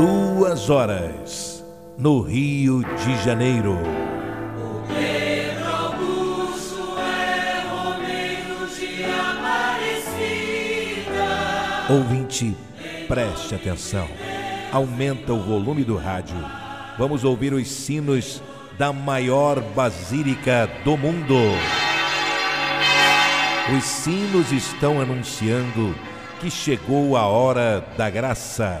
Duas horas no Rio de Janeiro. Ouvinte, preste atenção. Aumenta o volume do rádio. Vamos ouvir os sinos da maior basílica do mundo. Os sinos estão anunciando que chegou a hora da graça,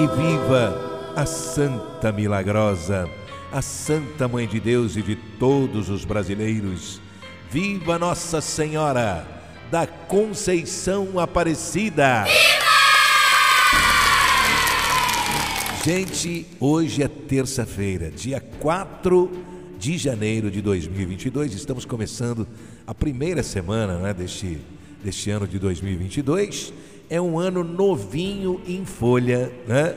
E viva a Santa Milagrosa, a Santa Mãe de Deus e de todos os brasileiros. Viva Nossa Senhora da Conceição Aparecida! Gente, hoje é terça-feira, dia 4 de janeiro de 2022. Estamos começando a primeira semana né, deste, deste ano de 2022 é um ano novinho em folha, né?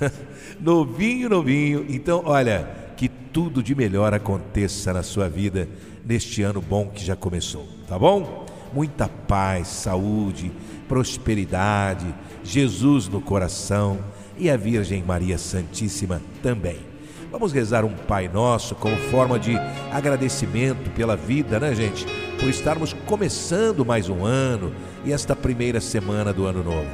novinho, novinho. Então, olha, que tudo de melhor aconteça na sua vida neste ano bom que já começou, tá bom? Muita paz, saúde, prosperidade, Jesus no coração e a Virgem Maria Santíssima também. Vamos rezar um Pai Nosso como forma de agradecimento pela vida, né, gente? Por estarmos começando mais um ano e esta primeira semana do ano novo.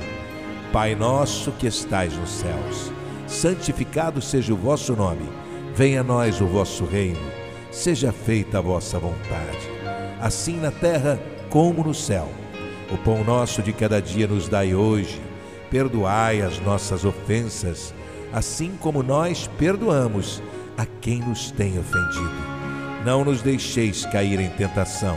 Pai Nosso que estais nos céus, santificado seja o vosso nome. Venha a nós o vosso reino. Seja feita a vossa vontade, assim na terra como no céu. O pão nosso de cada dia nos dai hoje. Perdoai as nossas ofensas assim como nós perdoamos a quem nos tem ofendido. Não nos deixeis cair em tentação,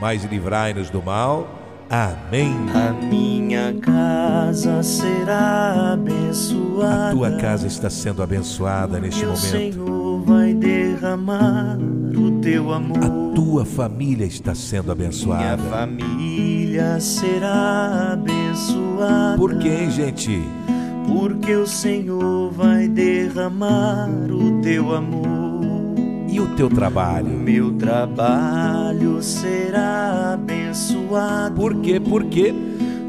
mas livrai-nos do mal. Amém. A minha casa será abençoada. A tua casa está sendo abençoada neste momento. O Senhor vai derramar o teu amor. A tua família está sendo abençoada. Minha família será abençoada. Por quem, gente? Porque o Senhor vai derramar o teu amor. E o teu trabalho? O meu trabalho será abençoado. Por quê? Por quê?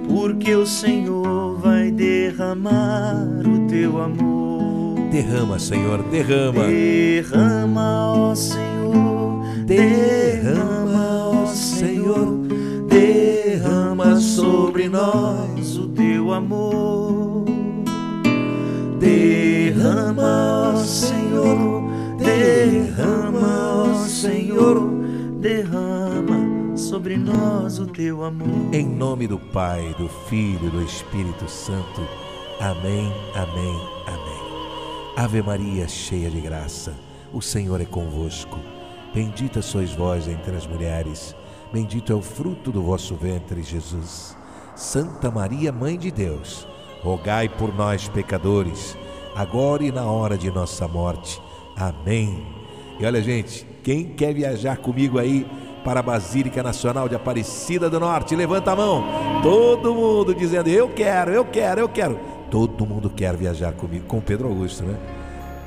Porque o Senhor vai derramar o teu amor. Derrama, Senhor, derrama. Derrama, ó Senhor. Derrama, ó Senhor. Derrama sobre nós o teu amor. Senhor, derrama, ó Senhor, derrama sobre nós o teu amor. Em nome do Pai, do Filho e do Espírito Santo. Amém, amém, amém. Ave Maria, cheia de graça, o Senhor é convosco. Bendita sois vós entre as mulheres, bendito é o fruto do vosso ventre, Jesus. Santa Maria, Mãe de Deus, rogai por nós, pecadores, agora e na hora de nossa morte. Amém. E olha, gente, quem quer viajar comigo aí para a Basílica Nacional de Aparecida do Norte, levanta a mão. Todo mundo dizendo: Eu quero, eu quero, eu quero. Todo mundo quer viajar comigo, com Pedro Augusto, né?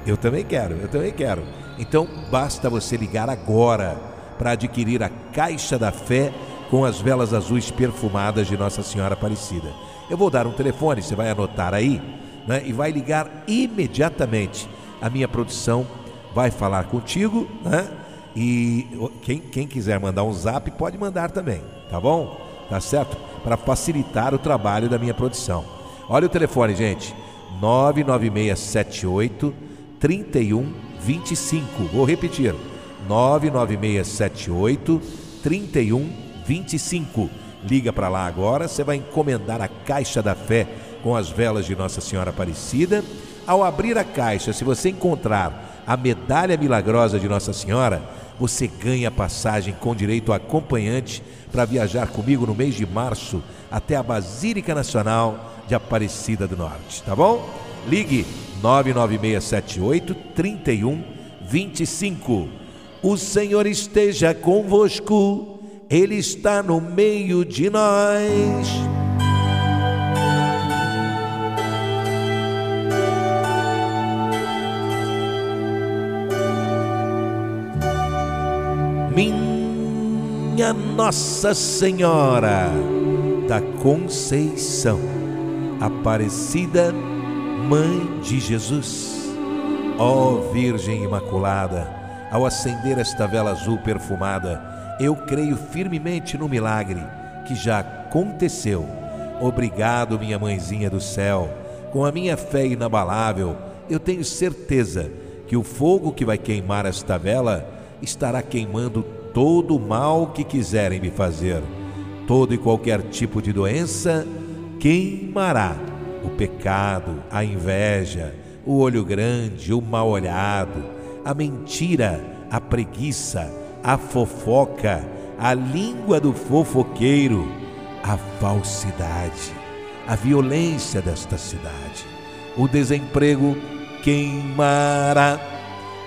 Eu também quero, eu também quero. Então basta você ligar agora para adquirir a Caixa da Fé com as velas azuis perfumadas de Nossa Senhora Aparecida. Eu vou dar um telefone, você vai anotar aí, né? E vai ligar imediatamente. A minha produção vai falar contigo, né? E quem, quem quiser mandar um zap pode mandar também, tá bom? Tá certo? Para facilitar o trabalho da minha produção. Olha o telefone, gente: 99678 3125. Vou repetir: 99678 3125. Liga para lá agora, você vai encomendar a caixa da fé com as velas de Nossa Senhora Aparecida. Ao abrir a caixa, se você encontrar a medalha milagrosa de Nossa Senhora, você ganha passagem com direito a acompanhante para viajar comigo no mês de março até a Basílica Nacional de Aparecida do Norte, tá bom? Ligue 99678 3125. O Senhor esteja convosco, Ele está no meio de nós. Minha Nossa Senhora da Conceição, Aparecida, Mãe de Jesus, ó Virgem Imaculada, ao acender esta vela azul perfumada, eu creio firmemente no milagre que já aconteceu. Obrigado, minha mãezinha do céu. Com a minha fé inabalável, eu tenho certeza que o fogo que vai queimar esta vela estará queimando todo o mal que quiserem me fazer. Todo e qualquer tipo de doença queimará. O pecado, a inveja, o olho grande, o mal olhado, a mentira, a preguiça, a fofoca, a língua do fofoqueiro, a falsidade, a violência desta cidade, o desemprego queimará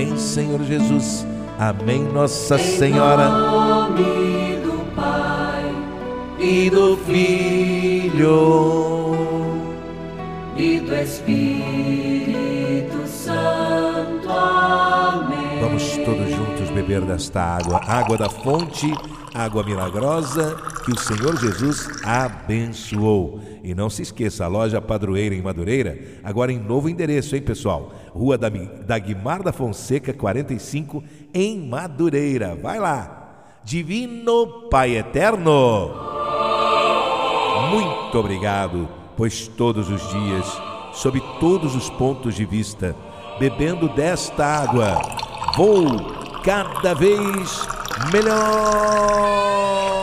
Amém. Senhor Jesus. Amém, Nossa Senhora. Em nome do Pai e do Filho e do Espírito Santo. Amém. Vamos todos juntos beber desta água, água da fonte, água milagrosa que o Senhor Jesus abençoou. E não se esqueça, a loja Padroeira em Madureira, agora em novo endereço, hein, pessoal? Rua da, da Fonseca, 45, em Madureira. Vai lá. Divino Pai Eterno. Muito obrigado, pois todos os dias, sob todos os pontos de vista, bebendo desta água, vou cada vez melhor.